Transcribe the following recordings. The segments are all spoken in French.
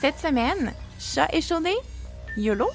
Cette semaine, chat échaudé, YOLO.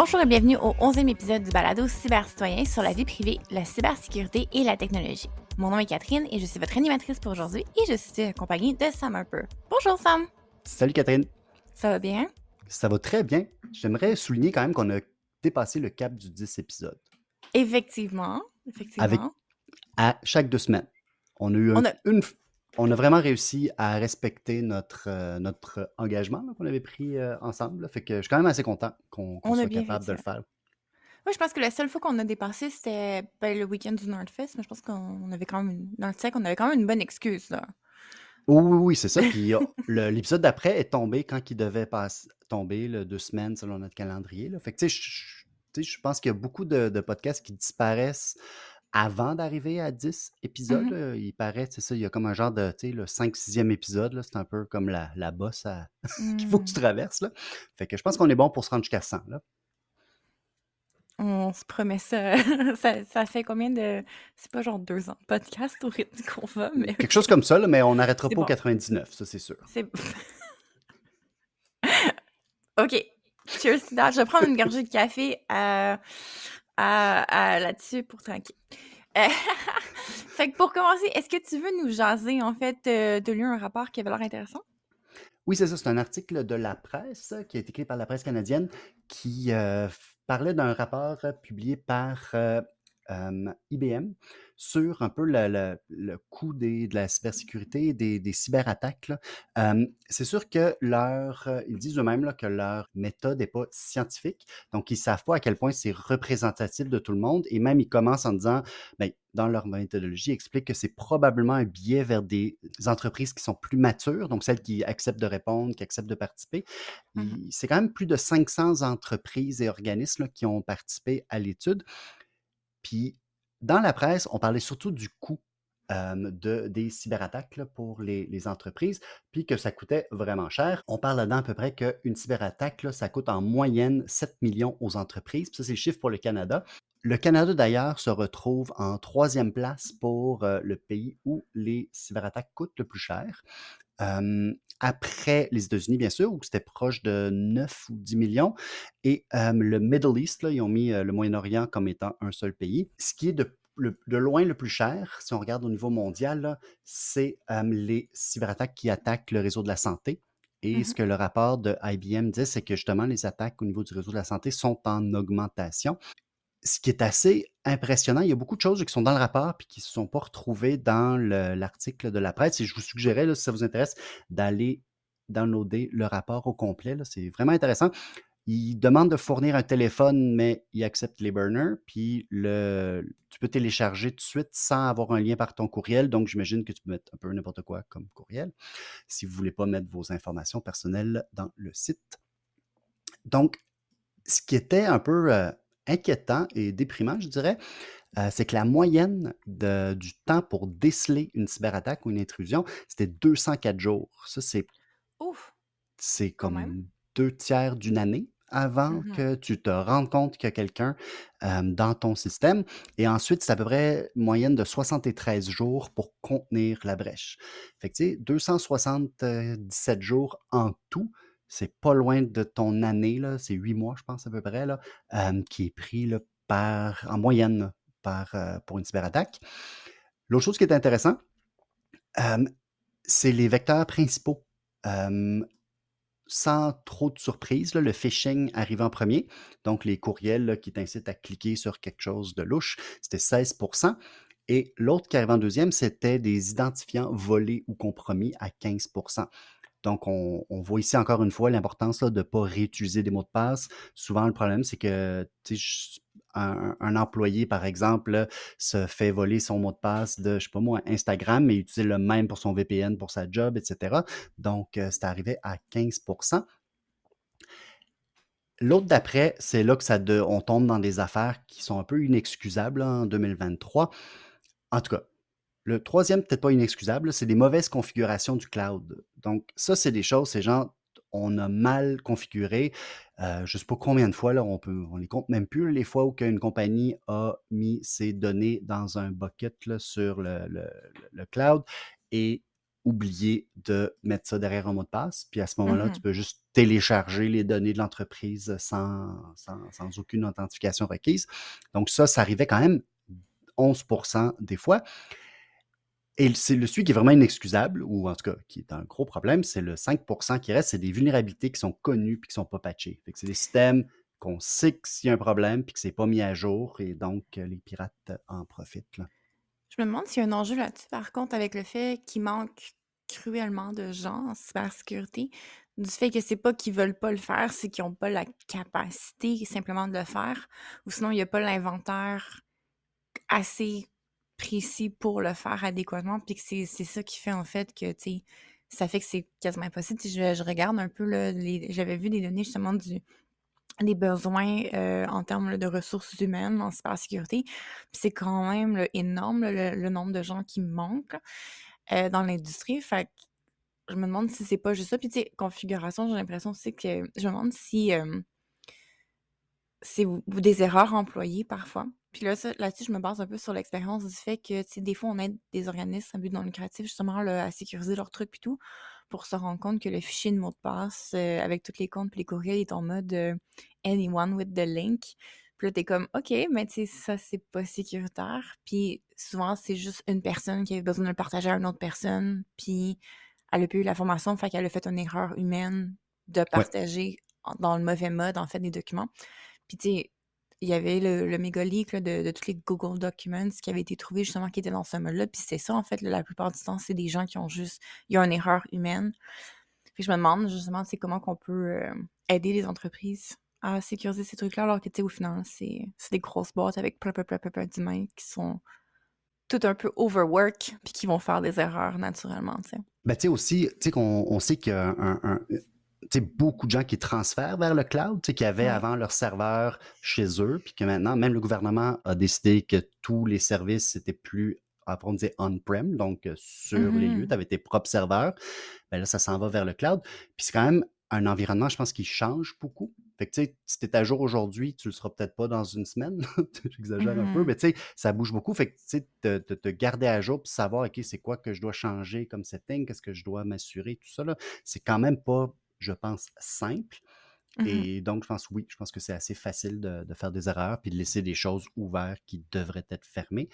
Bonjour et bienvenue au 11e épisode du balado Cybercitoyen sur la vie privée, la cybersécurité et la technologie. Mon nom est Catherine et je suis votre animatrice pour aujourd'hui et je suis accompagnée de Sam Harper. Bonjour Sam, Salut Catherine, ça va bien? ça va très bien. J'aimerais souligner quand même qu'on a dépassé le cap du 10 épisodes. Effectivement, effectivement. Avec- À chaque deux semaines. On a eu un- a- une... On a vraiment réussi à respecter notre, euh, notre engagement qu'on avait pris euh, ensemble. là. Fait que je suis quand même assez content qu'on soit capable de le faire. Moi, je pense que la seule fois qu'on a dépassé, c'était ben, le week-end du Nordfest, mais je pense qu'on avait quand même, une... dans le sec, on avait quand même une bonne excuse, là. Oui, oui, oui, c'est ça. Puis le- l'épisode d'après est tombé quand il devait passer, tomber, le deux semaines selon notre calendrier. là. Fait que tu sais, je- je tu sais, je pense qu'il y a beaucoup de, de podcasts qui disparaissent avant d'arriver à 10 épisodes. Mhm. là. Il paraît, c'est ça, il y a comme un genre de, tu sais, le 5-6e épisode, c'est un peu comme la, la bosse à- qu'il faut que tu Hmm. traverses. Là. Fait que je pense qu'on est bon pour se rendre jusqu'à 100. Là. On se promet ça. ça. ça fait combien de... C'est pas genre deux ans de podcast au rythme qu'on va, mais Quelque chose comme ça, là, mais on n'arrêtera pas au bon. 99, ça c'est sûr. c'est... OK. Cheers. Je vais prendre une gorgée de café euh, là-dessus pour tranquille. Euh, pour commencer, est-ce que tu veux nous jaser, en fait, euh, de lui un rapport qui avait l'air intéressant? Oui, c'est ça. C'est un article de la presse qui a été écrit par la presse canadienne qui euh, parlait d'un rapport euh, publié par euh, euh, IBM sur un peu le, coût des- de la cybersécurité, des, des cyberattaques. Euh, c'est sûr que leur, ils disent eux-mêmes que leur méthode n'est pas scientifique, donc ils ne savent pas à quel point c'est représentatif de tout le monde, et même ils commencent en disant, ben, dans leur méthodologie, ils expliquent que c'est probablement un biais vers des entreprises qui sont plus matures, donc celles qui acceptent de répondre, qui acceptent de participer. Il- C'est quand même plus de 500 entreprises et organismes là, qui ont participé à l'étude. Puis, dans la presse, on parlait surtout du coût de, des cyberattaques pour les, entreprises, puis que ça coûtait vraiment cher. On parle là-dedans à peu près qu'une cyberattaque, ça coûte en moyenne 7 millions aux entreprises. Puis ça, c'est le chiffre pour le Canada. Le Canada, d'ailleurs, se retrouve en troisième place pour le pays où les cyberattaques coûtent le plus cher. Euh, après les États-Unis, bien sûr, où c'était proche de 9 ou 10 millions. Et euh, le Middle East, là, ils ont mis le Moyen-Orient comme étant un seul pays. Ce qui est de, le- de loin le plus cher, si on regarde au niveau mondial, c'est euh, les cyberattaques qui attaquent le réseau de la santé. Et Mhm. ce que le rapport de IBM dit, c'est que justement, les attaques au niveau du réseau de la santé sont en augmentation ce qui est assez impressionnant, il y a beaucoup de choses qui sont dans le rapport puis qui ne se sont pas retrouvées dans le- l'article de la presse. Et je vous suggérais, si ça vous intéresse, d'aller downloader le rapport au complet. C'est vraiment intéressant. Il demande de fournir un téléphone, mais il accepte les burners. Puis le, tu peux télécharger tout de suite sans avoir un lien par ton courriel. Donc, j'imagine que tu peux mettre un peu n'importe quoi comme courriel si vous ne voulez pas mettre vos informations personnelles dans le site. Donc, ce qui était un peu euh, inquiétant et déprimant, je dirais, euh, c'est que la moyenne de- du temps pour déceler une cyberattaque ou une intrusion, c'était 204 jours. Ça, c'est Ouf! c'est comme deux tiers d'une année avant Mhm. que tu te rendes compte qu'il y a quelqu'un euh, dans ton système. Et ensuite, c'est à peu près moyenne de 73 jours pour contenir la brèche. Fait que, tu sais, 277 jours en tout, c'est pas loin de ton année, c'est huit mois, je pense, à peu près, qui est pris par, en moyenne pour une cyberattaque. L'autre chose qui est intéressant, euh, c'est les vecteurs principaux. Sans trop de surprise, le phishing arrive en premier. Donc, les courriels qui t'incitent à cliquer sur quelque chose de louche, c'était 16% Et l'autre qui arrive en deuxième, c'était des identifiants volés ou compromis à 15 donc, on, voit ici encore une fois l'importance de ne pas réutiliser des mots de passe. Souvent, le problème, c'est que un, employé, par exemple, se fait voler son mot de passe de, je sais pas moi, Instagram, mais utilise le même pour son VPN, pour sa job, etc. Donc, euh, c'est arrivé à 15% L'autre d'après, c'est là que ça on tombe dans des affaires qui sont un peu inexcusables en 2023. En tout cas, le troisième, peut-être pas inexcusable, c'est des mauvaises configurations du cloud. Donc, ça, c'est des choses, ces gens, on a mal configuré. Euh, je ne sais pas combien de fois, là, on peut, on les compte même plus, les fois où une compagnie a mis ses données dans un bucket sur le, cloud et oublié de mettre ça derrière un mot de passe. Puis à ce moment-là, tu mmh peux juste télécharger les données de l'entreprise sans, sans, sans, aucune authentification requise. Donc ça, ça arrivait quand même 11% des fois. Et c'est le celui qui est vraiment inexcusable, ou en tout cas qui est un gros problème, c'est le 5% qui reste, c'est des vulnérabilités qui sont connues et qui ne sont pas patchées. c'est des systèmes qu'on sait qu'il y a un problème puis que c'est pas mis à jour et donc euh, les pirates en profitent. Je me demande s'il y a un enjeu là-dessus, par contre, avec le fait qu'il manque cruellement de gens en cybersécurité, du fait que c'est pas qu'ils veulent pas le faire, c'est qu'ils n'ont pas la capacité simplement de le faire, ou sinon il n'y a pas l'inventaire assez précis pour le faire adéquatement, puis que c'est ça qui fait en fait que, tu ça fait que c'est quasiment impossible. Je, je, regarde un peu, j'avais vu des données justement du des besoins euh, en termes de ressources humaines en cybersécurité. C'est quand même énorme le, nombre de gens qui manquent euh, dans l'industrie. Fait je me demande si c'est pas juste ça. Puis, tu sais, configuration, j'ai l'impression aussi que je me demande si euh, c'est des erreurs employées parfois. Puis là, là-dessus, je me base un peu sur l'expérience du fait que, tu sais, des fois, on aide des organismes à but non lucratif justement à sécuriser leurs trucs et tout, pour se rendre compte que le fichier de mot de passe euh, avec tous les comptes et les courriels est en mode euh, anyone with the link. Puis là, t'es comme, OK, mais tu sais, ça, c'est pas sécuritaire. Puis souvent, c'est juste une personne qui avait besoin de le partager à une autre personne, puis elle a pas eu la formation, fait qu'elle a fait une erreur humaine de partager dans le mauvais mode, en fait, des documents. Puis tu sais, il y avait le, le méga leak de, de tous les Google Documents qui avaient été trouvés justement qui étaient dans ce mode-là. Puis c'est ça, en fait, la plupart du temps, c'est des gens qui ont juste. Il y a une erreur humaine. Puis je me demande justement, c'est comment qu'on peut euh, aider les entreprises à sécuriser ces trucs-là, alors que, tu sais, au final, c'est des grosses boîtes avec plein, plein, plein, plein, d'humains qui sont tout un peu overwork puis qui vont faire des erreurs naturellement, tu sais. Ben, tu sais, aussi, tu sais qu'on on sait qu'un un, beaucoup de gens qui transfèrent vers le cloud, qui avaient avant leur serveur chez eux, puis que maintenant, même le gouvernement a décidé que tous les services n'étaient plus, on disait on-prem, donc euh, sur les lieux, mm-hmm. tu avais tes propres serveurs. Ben là, ça s'en va vers le cloud. Puis c'est quand même un environnement, je pense, qui change beaucoup. Fait que, tu sais, si tu es à jour aujourd'hui, tu le seras peut-être pas dans une semaine. J'exagère un peu, mm-hmm. mais tu sais, ça bouge beaucoup. Fait que, tu sais, te, te, garder à jour puis savoir, OK, c'est quoi que je dois changer comme setting, qu'est-ce que je dois m'assurer, tout ça, là, c'est quand même pas je pense, simple. Mmh Et donc, je pense, oui, je pense que c'est assez facile de, faire des erreurs puis de laisser des choses ouvertes qui devraient être fermées.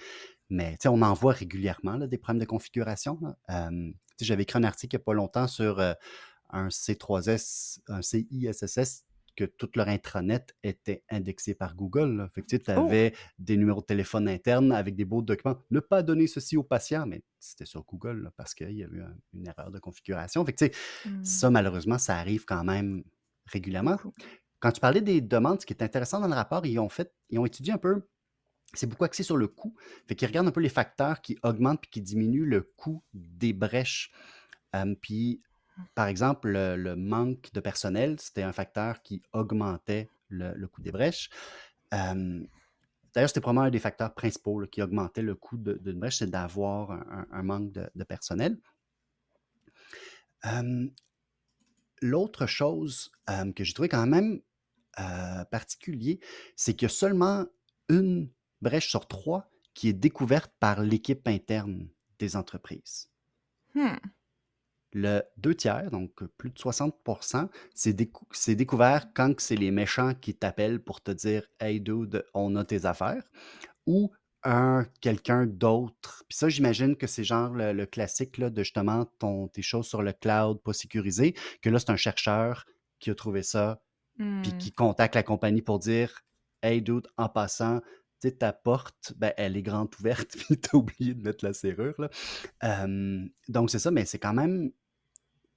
Mais, tu sais, on en voit régulièrement des problèmes de configuration. J'avais écrit un article il n'y a pas longtemps sur un C3S, un CISSS que tout leur intranet était indexé par Google. Fait que tu oh! avais des numéros de téléphone internes avec des beaux documents. Ne pas donner ceci aux patients, mais c'était sur Google parce qu'il y a eu une erreur de configuration. Fait que, mmh. Ça, malheureusement, ça arrive quand même régulièrement. Quand tu parlais des demandes, ce qui est intéressant dans le rapport, ils ont fait, ils ont étudié un peu c'est beaucoup axé sur le coût. Fait qu'ils regardent un peu les facteurs qui augmentent et qui diminuent le coût des brèches. puis par exemple, le, manque de personnel, c'était un facteur qui augmentait le, coût des brèches. D'ailleurs, c'était probablement un des facteurs principaux qui augmentait le coût d'une brèche, c'est d'avoir un, manque de, personnel. L'autre chose que j'ai trouvé quand même particulier, c'est qu'il y a seulement une brèche sur trois qui est découverte par l'équipe interne des entreprises. Hmm. Le deux tiers, donc plus de 60% c'est découvert quand c'est les méchants qui t'appellent pour te dire Hey dude, on a tes affaires. Ou un quelqu'un d'autre. Puis ça, j'imagine que c'est genre le, le classique là, de justement ton, tes choses sur le cloud pas sécurisées, que là, c'est un chercheur qui a trouvé ça, puis Hmm. qui contacte la compagnie pour dire Hey dude, en passant, tu sais, ta porte, ben, elle est grande ouverte, puis t'as oublié de mettre la serrure. Là. Euh, donc, c'est ça, mais c'est quand même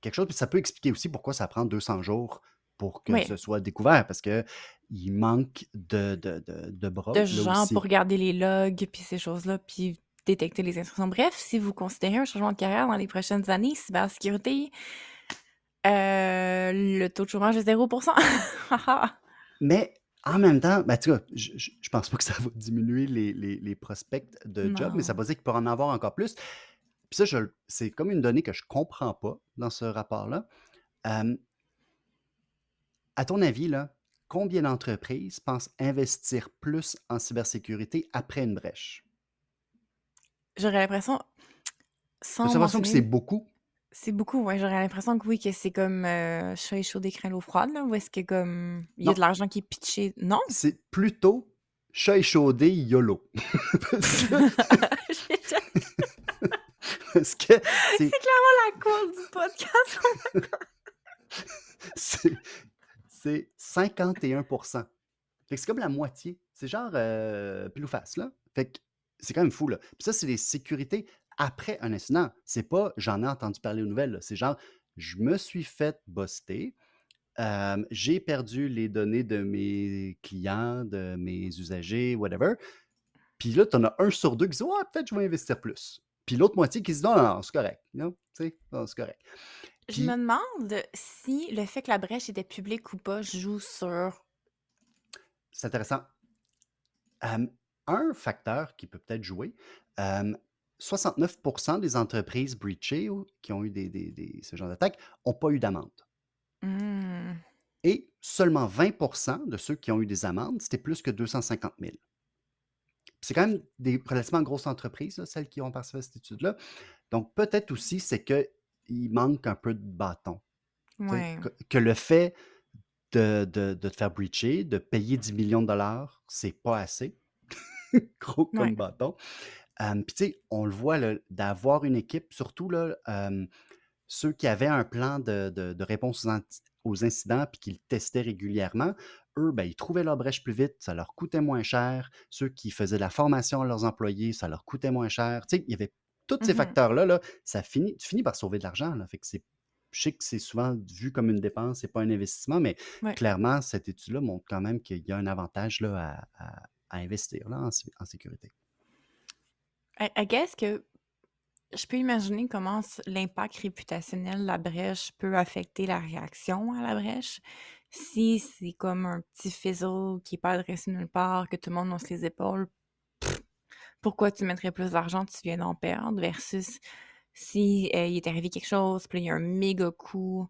quelque chose. Puis ça peut expliquer aussi pourquoi ça prend 200 jours pour que Oui. ce soit découvert, parce que il manque de, de, de, de bras. de gens aussi. pour regarder les logs, puis ces choses-là, puis détecter les instructions. Bref, si vous considérez un changement de carrière dans les prochaines années, cybersécurité, euh, le taux de chômage est 0%. Mais en même temps, ben, tu vois, je, je, pense pas que ça va diminuer les, les, les prospects de job, mais ça va dire qu'il pourra en avoir encore plus. Puis ça, je- c'est comme une donnée que je comprends pas dans ce rapport-là. Euh, à ton avis, là, combien d'entreprises pensent investir plus en cybersécurité après une brèche? J'aurais l'impression, sans J'ai l'impression que c'est beaucoup. c'est beaucoup, ouais, j'aurais l'impression que oui, que c'est comme euh, chaud d'écran l'eau froide, là, où est-ce que comme il y a Non, de l'argent qui est pitché? Non? c'est plutôt chat échaudé YOLO. parce que, c'est clairement la cour du podcast. c'est c'est 51% Fait que c'est comme la moitié. C'est genre euh, pile ou face, là. Fait que c'est quand même fou, là. Puis ça, c'est les sécurités après un incident. C'est pas j'en ai entendu parler aux nouvelles. C'est genre je me suis fait buster, euh, j'ai perdu les données de mes clients, de mes usagers, whatever. Puis là, t'en as un sur deux qui dit Ouais, peut-être je vais investir plus. Puis l'autre moitié qui se dit Non, non, non, c'est correct. Non, c'est correct. Je me demande si le fait que la brèche était publique ou pas joue sur. c'est intéressant. Un facteur qui peut peut-être jouer, euh, 69% des entreprises breachées ou qui ont eu des, des- des- ce genre d'attaque n'ont pas eu d'amende. Hmm. Et seulement 20% de ceux qui ont eu des amendes, c'était plus que 250 000. C'est quand même des relativement grosses entreprises, là, celles qui ont participé à cette étude-là. Donc, peut-être aussi, c'est qu'il manque un peu de bâton. Ouais. Que, que le fait de, de- de te faire breacher, de payer 10 millions de dollars, c'est pas assez. Gros comme Ouais. bâton. Euh, Puis, tu sais, on le voit, d'avoir une équipe, surtout là, euh, ceux qui avaient un plan de, de- de réponse aux, aux incidents puis qui le testaient régulièrement, eux, ben, ils trouvaient leur brèche plus vite, ça leur coûtait moins cher. Ceux qui faisaient de la formation à leurs employés, ça leur coûtait moins cher. Tu sais, il y avait tous ces Mhm. facteurs-là, là, ça finit, tu finis par sauver de l'argent. là. Fait que c'est je sais que c'est souvent vu comme une dépense, c'est pas un investissement, mais Ouais. clairement, cette étude-là montre quand même qu'il y a un avantage là, à, à- à investir là, en, sé- en sécurité. I, I guess que je peux imaginer comment l'impact réputationnel de la brèche peut affecter la réaction à la brèche. Si c'est comme un petit fizzle qui n'est pas adressé nulle part, que tout le monde hausse les épaules, pff, pourquoi tu mettrais plus d'argent, tu viens d'en perdre, versus si euh, il est arrivé quelque chose, puis il y a un méga coup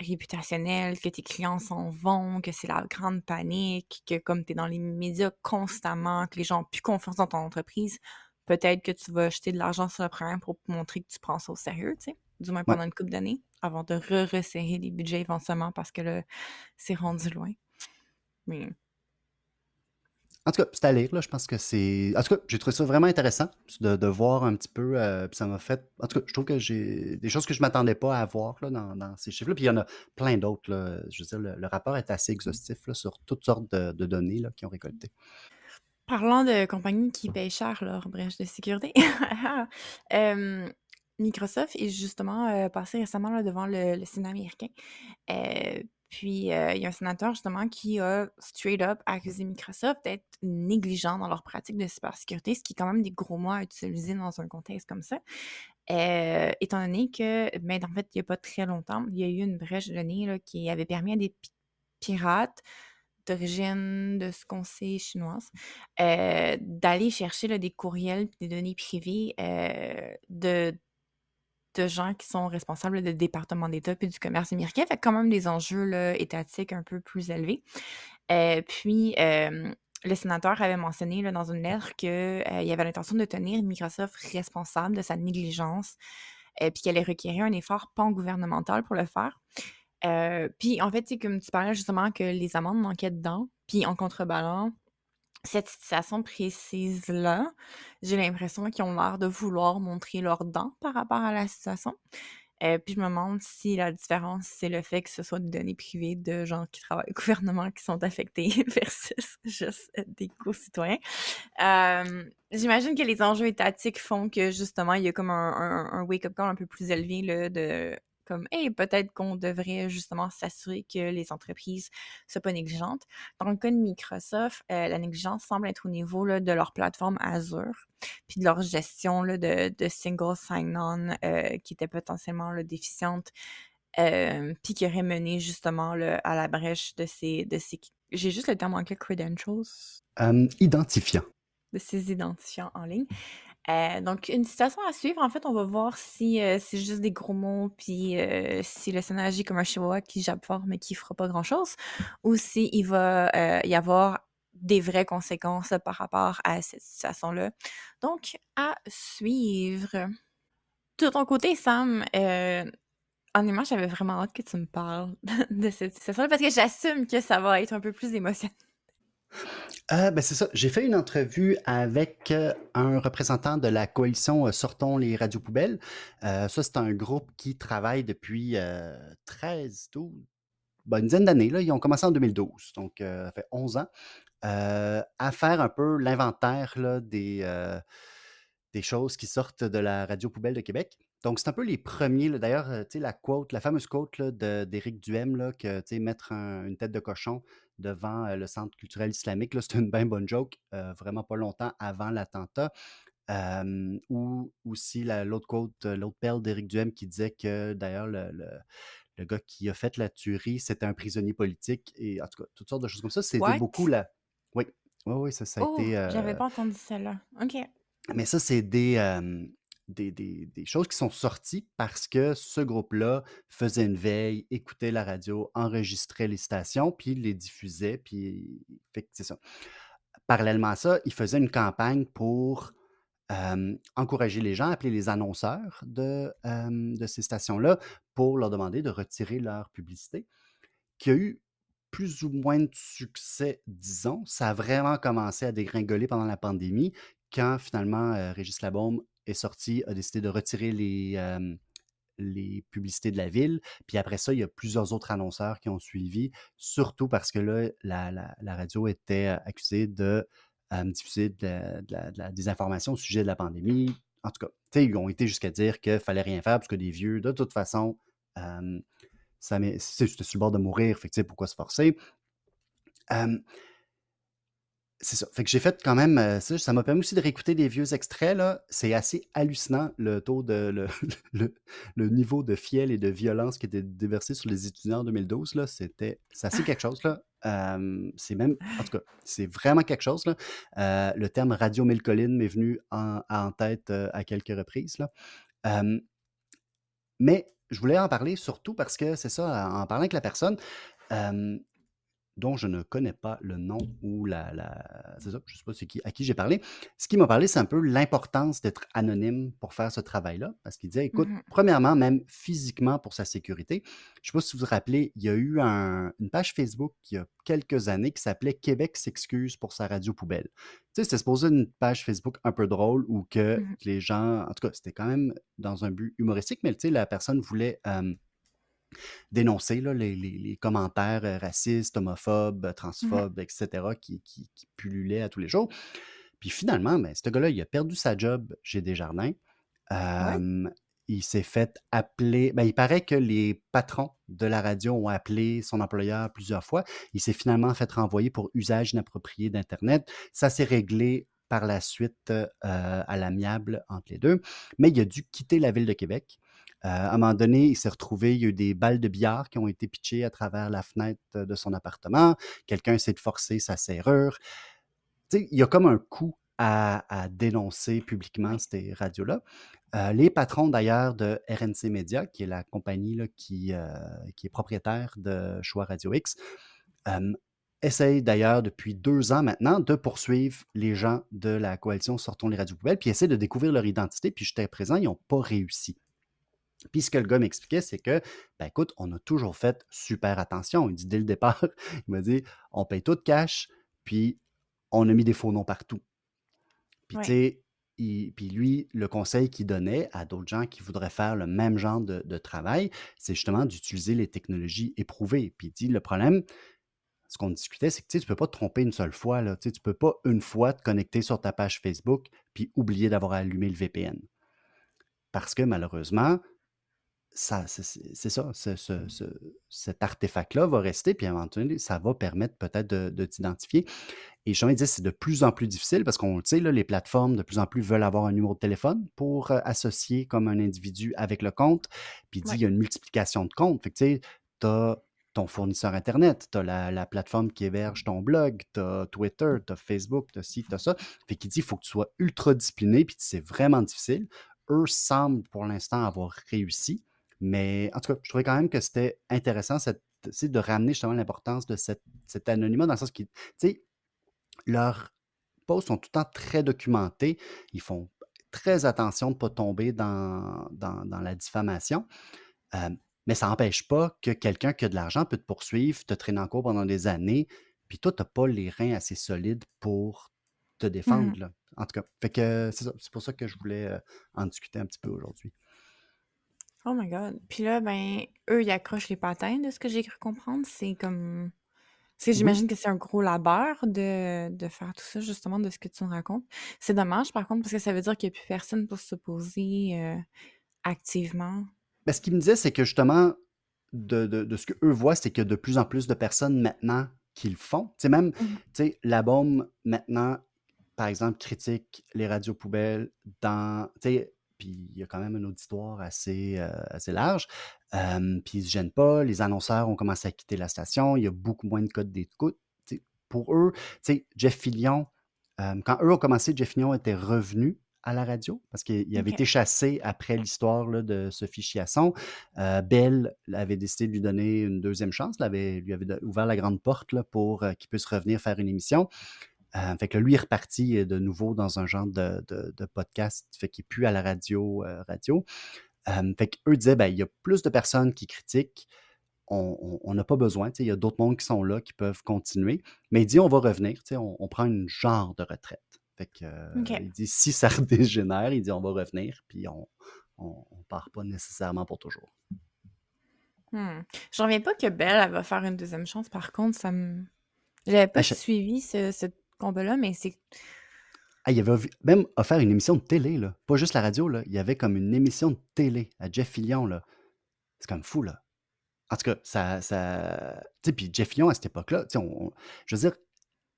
réputationnel, que tes clients s'en vont, que c'est la grande panique, que comme tu es dans les médias constamment, que les gens ont plus confiance dans ton entreprise, peut-être que tu vas jeter de l'argent sur le programme pour montrer que tu prends ça au sérieux, tu sais, du moins Ouais. pendant une couple d'années, avant de re-resserrer les budgets éventuellement parce que là, c'est rendu loin. Mais En tout cas, c'est à lire, là. Je pense que c'est. En tout cas, j'ai trouvé ça vraiment intéressant de, de voir un petit peu. euh, puis ça m'a fait. En tout cas, je trouve que j'ai des choses que je ne m'attendais pas à voir là, dans, dans ces chiffres-là. Puis il y en a plein d'autres. là. Je veux dire, le, le rapport est assez exhaustif là, sur toutes sortes de, de données là, qui ont récolté. Parlant de compagnies qui payent cher leur brèche de sécurité, euh, Microsoft est justement euh, passé récemment là, devant le, Sénat américain. Euh, puis, euh, il y a un sénateur justement qui a straight up accusé Microsoft d'être négligent dans leur pratique de cybersécurité, ce qui est quand même des gros mots à utiliser dans un contexte comme ça. Étant donné que, ben, en fait, il n'y a pas très longtemps, il y a eu une brèche de données là, qui avait permis à des pi- pirates d'origine, de ce qu'on sait, chinoise, d'aller chercher là, des courriels des données privées de, de gens qui sont responsables de départements d'État puis du commerce américain. Fait quand même des enjeux étatiques un peu plus élevés. Euh, puis, euh, le sénateur avait mentionné dans une lettre qu'il avait l'intention de tenir Microsoft responsable de sa négligence, euh, puis qu'elle requérir un effort pan-gouvernemental pour le faire. Euh, puis, en fait, c'est comme tu parlais justement que les amendes manquaient dedans, puis en contreballant, cette situation précise-là, j'ai l'impression qu'ils ont l'air de vouloir montrer leurs dents par rapport à la situation. Euh, puis je me demande si la différence, c'est le fait que ce soit des données privées de gens qui travaillent au gouvernement qui sont affectés versus juste des co-citoyens. Euh, J'imagine que les enjeux étatiques font que justement, il y a comme un, un, wake-up call un peu plus élevé là, de comme hey, peut-être qu'on devrait justement s'assurer que les entreprises soient pas négligentes. Dans le cas de Microsoft, euh, la négligence semble être au niveau là, de leur plateforme Azure, puis de leur gestion là, de, de single sign-on euh, qui était potentiellement là, déficiente, euh, puis qui aurait mené justement là, à la brèche de ces, de ces j'ai juste le terme anglais credentials. identifiant. De ces identifiants en ligne. Euh, donc, une situation à suivre. En fait, on va voir si euh, c'est juste des gros mots, puis euh, si le Sénat agit comme un chihuahua qui jappe fort mais qui fera pas grand-chose, ou s'il il va y avoir des vraies conséquences par rapport à cette situation-là. Donc, à suivre. De ton côté, Sam, honnêtement, j'avais vraiment hâte que tu me parles de cette situation-là parce que j'assume que ça va être un peu plus émotionnel. Euh, ben, c'est ça. J'ai fait une entrevue avec euh, un représentant de la coalition euh, Sortons les radios poubelles. ça, c'est un groupe qui travaille depuis 13, 12, ben, une dizaine d'années. Ils ont commencé en 2012, donc ça fait 11 ans, à faire un peu l'inventaire des, des choses qui sortent de la radio poubelle de Québec. Donc, c'est un peu les premiers. D'ailleurs, la quote, la fameuse quote d'Éric Duhem, que mettre une tête de cochon devant le Centre culturel islamique, c'est une bien bonne joke, vraiment pas longtemps avant l'attentat. ou aussi l'autre quote, l'autre perle d'Éric Duhem qui disait que d'ailleurs le, le, gars qui a fait la tuerie, c'était un prisonnier politique. Et en tout cas, toutes sortes de choses comme ça. C'était beaucoup la. Oui, oui, oui, ça, ça a oh, été. J'avais pas entendu celle-là. OK. Mais ça, c'est des, des, choses qui sont sorties parce que ce groupe-là faisait une veille, écoutait la radio, enregistrait les stations, puis les diffusait, puis c'est ça. Parallèlement à ça, il faisait une campagne pour encourager les gens, appeler les annonceurs de, de ces stations-là pour leur demander de retirer leur publicité, qui a eu plus ou moins de succès, disons. Ça a vraiment commencé à dégringoler pendant la pandémie, quand finalement Régis Labombe est sorti, a décidé de retirer les, les publicités de la ville. Puis après ça, il y a plusieurs autres annonceurs qui ont suivi, surtout parce que là, la, radio était accusée de diffuser de la, désinformation au sujet de la pandémie. En tout cas, ils ont été jusqu'à dire qu'il fallait rien faire parce que des vieux, de toute façon, ça c'est sur le bord de mourir, fait pourquoi se forcer? C'est ça. Fait que j'ai fait quand même euh, ça. Ça m'a permis aussi de réécouter des vieux extraits. Là. C'est assez hallucinant le taux de le, le, niveau de fiel et de violence qui était déversé sur les étudiants en 2012. Là. C'était c'est assez quelque chose. Là. c'est même, en tout cas, c'est vraiment quelque chose. Euh, le terme radio mille collines m'est venu en, en tête euh, à quelques reprises. Là. mais je voulais en parler surtout parce que c'est ça, en parlant avec la personne, dont je ne connais pas le nom ou la. c'est ça, je ne sais pas c'est qui, à qui j'ai parlé. Ce qui m'a parlé, c'est un peu l'importance d'être anonyme pour faire ce travail-là. Parce qu'il disait, écoute, mmh premièrement, même physiquement pour sa sécurité, je ne sais pas si vous vous rappelez, il y a eu une page Facebook il y a quelques années qui s'appelait Québec s'excuse pour sa radio poubelle. Tu sais, c'était supposé une page Facebook un peu drôle où que mmh les gens, en tout cas, c'était quand même dans un but humoristique, mais tu sais, la personne voulait dénoncer les, commentaires euh, racistes, homophobes, mmh transphobes, etc., qui, qui, pullulaient à tous les jours. Puis finalement, ben, ce gars-là, il a perdu sa job chez Desjardins. Il s'est fait appeler. Ben, il paraît que les patrons de la radio ont appelé son employeur plusieurs fois. Il s'est finalement fait renvoyer pour usage inapproprié d'Internet. Ça s'est réglé par la suite euh, à l'amiable entre les deux. Mais il a dû quitter la ville de Québec. Euh, à un moment donné, il s'est retrouvé, il y a eu des balles de billard qui ont été pitchées à travers la fenêtre de son appartement. Quelqu'un essaie de forcer sa serrure. il y a comme un coup à, dénoncer publiquement ces radios-là. Euh, les patrons d'ailleurs de RNC Media, qui est la compagnie là, qui, euh, qui, est propriétaire de Choix Radio X, essayent d'ailleurs depuis deux ans maintenant de poursuivre les gens de la coalition Sortons les radios poubelles, puis essaient de découvrir leur identité, puis jusqu'à présent, ils n'ont pas réussi. Puis ce que le gars m'expliquait, c'est que, ben écoute, on a toujours fait super attention. Il dit dès le départ, il m'a dit, on paye tout cash, puis on a mis des faux noms partout. Puis, Ouais. tu sais, il- puis lui, le conseil qu'il donnait à d'autres gens qui voudraient faire le même genre de, de travail, c'est justement d'utiliser les technologies éprouvées. Puis il dit, le problème, ce qu'on discutait, c'est que tu ne peux pas te tromper une seule fois. Là. Tu ne peux pas une fois te connecter sur ta page Facebook puis oublier d'avoir allumé le VPN. Parce que malheureusement, ça, c'est ça, ce- ce- ce- cet artefact-là va rester, puis à un moment donné, ça va permettre peut-être de, de t'identifier. Et je dit, c'est de plus en plus difficile parce qu'on le sait, là, les plateformes de plus en plus veulent avoir un numéro de téléphone pour euh, associer comme un individu avec le compte. Puis il dit, Ouais. il y a une multiplication de comptes. Fait que tu sais, tu as ton fournisseur Internet, tu as la, la plateforme qui héberge ton blog, tu as Twitter, tu as Facebook, tu as ci, tu as ça. Fait qu'il dit, il faut que tu sois ultra discipliné, puis c'est vraiment difficile. Eux semblent pour l'instant avoir réussi. Mais en tout cas, je trouvais quand même que c'était intéressant cette, de ramener justement l'importance de cette- cet anonymat dans le sens qui, tu sais, leurs posts sont tout le temps très documentés. Ils font très attention de ne pas tomber dans, dans, dans la diffamation. Euh, mais ça n'empêche pas que quelqu'un qui a de l'argent peut te poursuivre, te traîner en cours pendant des années, puis toi, tu n'as pas les reins assez solides pour te défendre. Mhm. là. En tout cas. C'est pour ça que je voulais euh, en discuter un petit peu aujourd'hui. Oh my god. Puis là, ben, eux, ils accrochent les patins de ce que j'ai cru comprendre. C'est comme. Oui. j'imagine que c'est un gros labeur de, de faire tout ça, justement, de ce que tu nous racontes. C'est dommage, par contre, parce que ça veut dire qu'il n'y a plus personne pour s'opposer euh, activement. Ben, ce qu'il me disait, c'est que justement, de, de, de ce qu'eux voient, c'est qu'il y a de plus en plus de personnes maintenant qui le font. Tu sais, même, Mhm. tu sais, la bombe, maintenant, par exemple, critique les radios poubelles dans, tu sais, puis il y a quand même un auditoire assez, euh, assez large, euh, puis ils se gênent pas, les annonceurs ont commencé à quitter la station, il y a beaucoup moins de codes d'écoute. Pour eux, Jeff Fillion, euh, quand eux ont commencé, Jeff Fillion était revenu à la radio parce qu'il avait été chassé après l'histoire de Sophie Chiasson. Euh, Bell avait décidé de lui donner une deuxième chance, l'avait- lui avait ouvert la grande porte là, pour euh, qu'il puisse revenir faire une émission. Euh, fait que là, lui est reparti euh, de nouveau dans un genre de, de- de podcast, fait qu'il n'est plus à la radio. euh, radio. Euh, fait qu'eux disaient, ben, il y a plus de personnes qui critiquent, on n'a pas besoin, il y a d'autres mondes qui sont là, qui peuvent continuer. Mais il dit, on va revenir, on, on prend une genre de retraite. Fait que, euh, il dit, si ça redégénère, il dit, on va revenir, puis on on, on part pas nécessairement pour toujours. Hmm. Je reviens pas que Belle, elle va faire une deuxième chance. Par contre, ça me. J'avais pas Ah, suivi ce, ce combat-là, mais c'est. Ah, il avait même offert une émission de télé, là. Pas juste la radio, là. Il y avait comme une émission de télé à Jeff Fillion, là. C'est comme fou, là. En tout cas, ça. ça... Tu sais, puis Jeff Fillion, à cette époque-là, tu sais, on- on- je veux dire,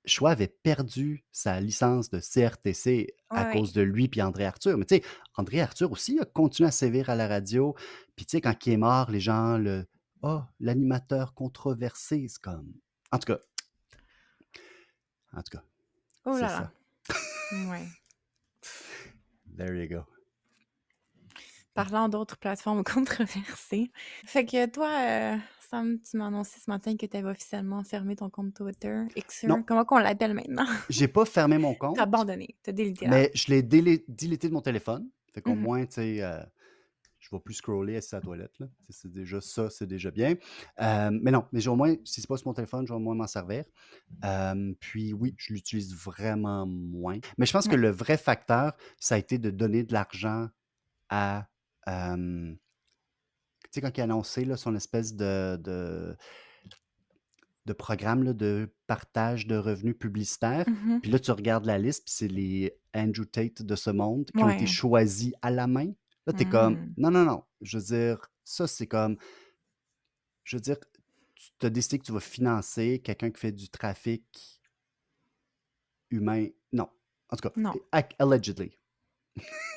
Choix avait perdu sa licence de CRTC à Ouais. cause de lui puis André Arthur. Mais tu sais, André Arthur aussi a continué à sévir à la radio. Puis tu sais, quand il est mort, les gens, le « Oh, l'animateur controversé », c'est comme... En tout cas. En tout cas, Oh là là. Ouais. There you go. Parlant d'autres plateformes controversées. Fait que toi, euh, Sam, tu m'as annoncé ce matin que tu avais officiellement fermé ton compte Twitter. Xer, Non. comment qu'on l'appelle maintenant? J'ai pas fermé mon compte, T'as abandonné, t'as délité là. mais je l'ai délité de mon téléphone. Fait qu'au Mhm. moins, tu sais, euh, je vais plus scroller à la toilette. C'est déjà ça, c'est déjà bien. Euh, mais non, mais j'ai au moins, si c'est pas sur mon téléphone, je vais au moins m'en servir. Euh, puis oui, je l'utilise vraiment moins. Mais je pense que le vrai facteur, ça a été de donner de l'argent à. euh, tu sais, quand il a annoncé là, son espèce de, de, de programme là, de partage de revenus publicitaires, Mhm. puis là, tu regardes la liste, puis c'est les Andrew Tate de ce monde qui ont été choisis à la main. Là, tu es comme, Mm. non, non, non. Je veux dire, ça, c'est comme, je veux dire, tu as décidé que tu vas financer quelqu'un qui fait du trafic humain. Non. En tout cas, Non. allegedly.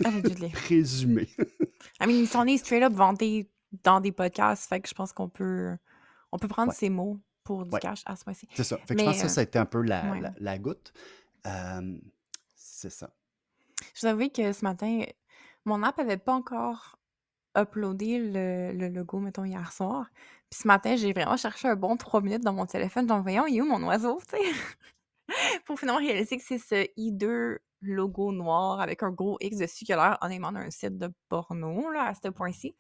Allegedly. Présumé. I mean, ils sont nés straight up vantés dans des podcasts, fait que je pense qu'on peut, on peut prendre Ouais. ces mots pour du Ouais. cash à ce point-ci. C'est ça. Fait que Mais, je pense que ça, euh, ça a été un peu la, ouais. la, la goutte. Euh, c'est ça. Je vous avoue que ce matin, mon app avait pas encore uploadé le, logo, mettons, hier soir. Puis ce matin, j'ai vraiment cherché un bon trois minutes dans mon téléphone. Genre, voyons, il est où mon oiseau, tu sais? Pour finalement réaliser que c'est ce i2 logo noir avec un gros X dessus qui a l'air honnêtement d'un site de porno là, à ce point-ci.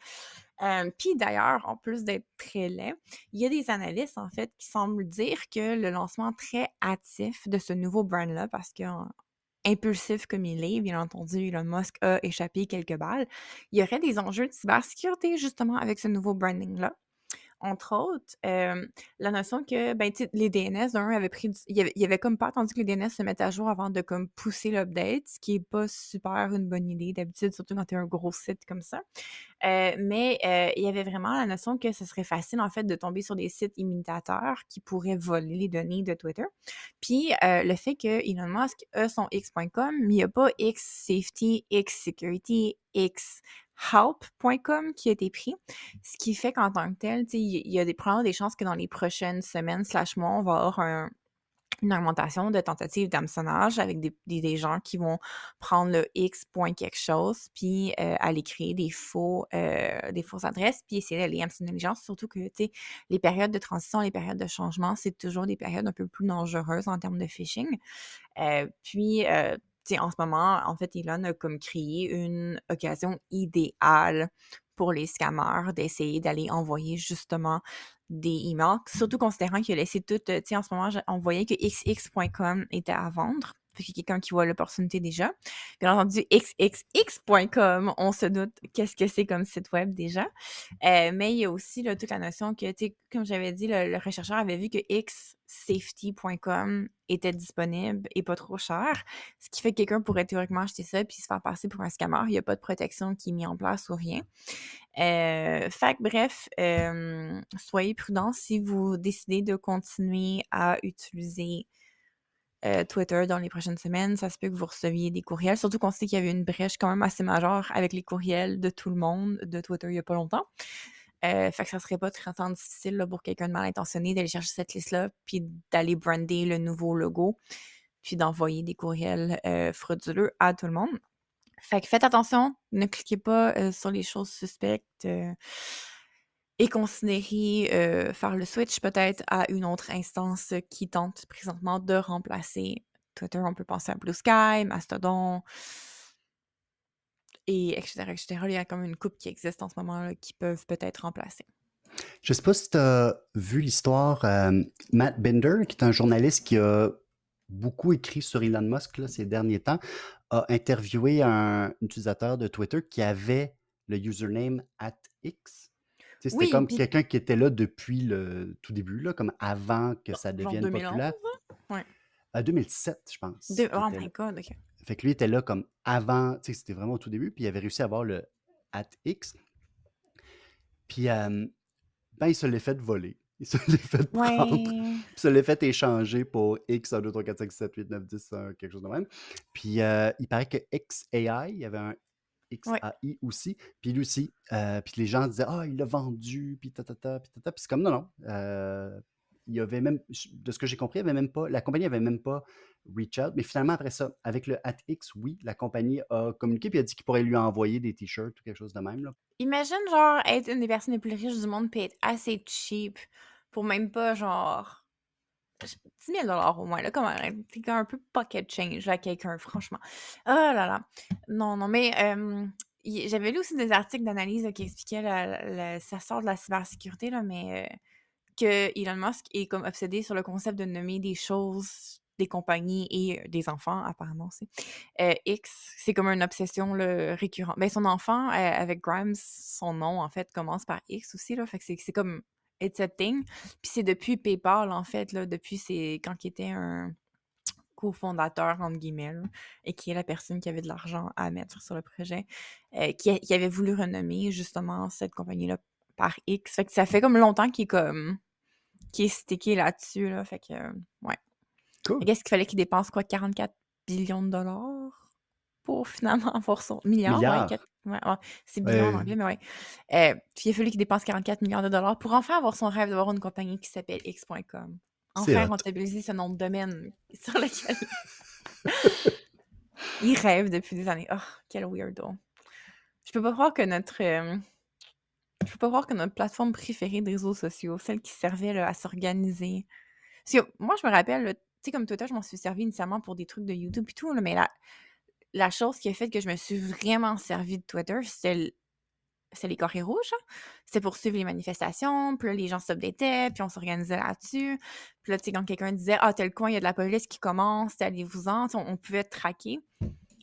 Euh, Puis d'ailleurs, en plus d'être très laid, il y a des analystes en fait qui semblent dire que le lancement très hâtif de ce nouveau brand-là, parce que impulsif comme il est, bien entendu, Elon Musk a échappé quelques balles, il y aurait des enjeux de cybersécurité justement avec ce nouveau branding-là? Entre autres, la notion que ben, les DNS. Il, y avait, comme pas attendu que les DNS se mettent à jour avant de comme pousser l'update, ce qui est pas super une bonne idée d'habitude, surtout quand tu es un gros site comme ça. mais il y avait vraiment la notion que ce serait facile, en fait, de tomber sur des sites imitateurs qui pourraient voler les données de Twitter. Puis le fait que Elon Musk a son X.com, mais il n'y a pas X Safety, X Security, X help.com qui a été pris, ce qui fait qu'en tant que tel, il y, a des, probablement des chances que dans les prochaines semaines slash mois, on va avoir une augmentation de tentatives d'hameçonnage avec des, gens qui vont prendre le X point quelque chose, puis euh, aller créer des faux, euh, des fausses adresses, puis essayer d'aller hameçonner les gens, surtout que, les périodes de transition, les périodes de changement, c'est toujours des périodes un peu plus dangereuses en termes de phishing. Euh, puis, en ce moment, en fait, Elon a comme créé une occasion idéale pour les scammers d'essayer d'aller envoyer justement des emails, surtout considérant qu'il a laissé tout, sais, en ce moment, on voyait que xx.com était à vendre. Fait qu'il y a quelqu'un qui voit l'opportunité déjà. Bien entendu, xxx.com, on se doute qu'est-ce que c'est comme site web déjà. Euh, mais il y a aussi toute la notion que, comme j'avais dit, le, le, rechercheur avait vu que xsafety.com était disponible et pas trop cher. Ce qui fait que quelqu'un pourrait théoriquement acheter ça puis se faire passer pour un scammer. Il n'y a pas de protection qui est mise en place ou rien. Euh, fait bref, euh, soyez prudents si vous décidez de continuer à utiliser euh, Twitter dans les prochaines semaines. Ça se peut que vous receviez des courriels, surtout qu'on sait qu'il y avait une brèche quand même assez majeure avec les courriels de tout le monde de Twitter il n'y a pas longtemps. Euh, fait que ça serait pas très difficile pour quelqu'un de mal intentionné d'aller chercher cette liste-là, puis d'aller brander le nouveau logo, puis d'envoyer des courriels euh, frauduleux à tout le monde. Fait que faites attention, ne cliquez pas sur les choses suspectes et considérer euh, faire le switch peut-être à une autre instance qui tente présentement de remplacer Twitter. On peut penser à Blue Sky, Mastodon, et etc., etc. Il y a comme une coupe qui existe en ce moment là, qui peuvent peut-être remplacer. Je ne sais pas si tu as vu l'histoire, euh, Matt Binder, qui est un journaliste qui a beaucoup écrit sur Elon Musk ces derniers temps, a interviewé un utilisateur de Twitter qui avait le username at X c'était comme quelqu'un qui était là depuis le tout début, là, comme avant que ça devienne populaire. Ouais. À 2007, je pense. Oh my god, ok. Fait que lui était là comme avant, tu sais, c'était vraiment au tout début, puis il avait réussi à avoir le at X. Puis, ben, il se l'est fait voler. Il se l'est fait prendre. Puis, il se l'est fait échanger pour X, 1, 2, 3, 4, 5, 6, 7, 8, 9, 10, quelque chose de même. Puis, euh, il paraît que XAI, il y avait un XAI aussi. Puis lui aussi. Euh, puis les gens disaient Ah, il l'a vendu, puis tatata, puis tatata. Puis c'est comme non, non. Euh, il y avait même, de ce que j'ai compris, il avait même pas, la compagnie avait même pas reach out. Mais finalement, après ça, avec le AtX, oui, la compagnie a communiqué puis a dit qu'il pourrait lui envoyer des t-shirts ou quelque chose de même. Là. Imagine, genre, être une des personnes les plus riches du monde puis être assez cheap pour même pas, genre, 10 000 au moins, là, comme c'est un peu pocket change à quelqu'un, franchement. Oh là là. Non, non, mais j'avais lu aussi des articles d'analyse qui expliquaient, ça sort de la cybersécurité, là, mais euh, que Elon Musk est comme obsédé sur le concept de nommer des choses, des compagnies et euh, des enfants, apparemment aussi. Euh, X, c'est comme une obsession récurrente. Mais ben, son enfant, avec Grimes, son nom, en fait, commence par X aussi, là, fait que c'est comme it's a thing. Puis c'est depuis PayPal, en fait, là, depuis c'est quand il était un cofondateur, entre guillemets, et qui est la personne qui avait de l'argent à mettre sur le projet, euh, qui, avait voulu renommer justement cette compagnie-là par X. Fait que ça fait comme longtemps qu'il est comme qui est stické là-dessus, là. Fait que, ouais. Cool. Qu'est-ce qu'il fallait qu'il dépense, quoi, 44 billions de dollars? pour finalement avoir son milliard. Ouais, c'est billion en anglais, mais ouais. Euh, puis il a fallu qu'il dépense 44 milliards de dollars pour enfin avoir son rêve d'avoir une compagnie qui s'appelle X.com. Enfin rentabiliser ce nom de domaine sur lequel il rêve depuis des années. Oh, quel weirdo. Je peux pas croire que notre. Euh, je peux pas croire que notre plateforme préférée des réseaux sociaux, celle qui servait à s'organiser. Parce que moi, je me rappelle, tu sais, comme Twitter, je m'en suis servi initialement pour des trucs de YouTube et tout, mais là, la chose qui a fait que je me suis vraiment servi de Twitter, c'est c'est les carrés rouges. Hein. C'était pour suivre les manifestations. Puis là, les gens s'updataient, puis on s'organisait là-dessus. Puis là, tu sais, quand quelqu'un disait Ah, tel coin, il y a de la police qui commence, allez-vous-en, on, on pouvait traquer.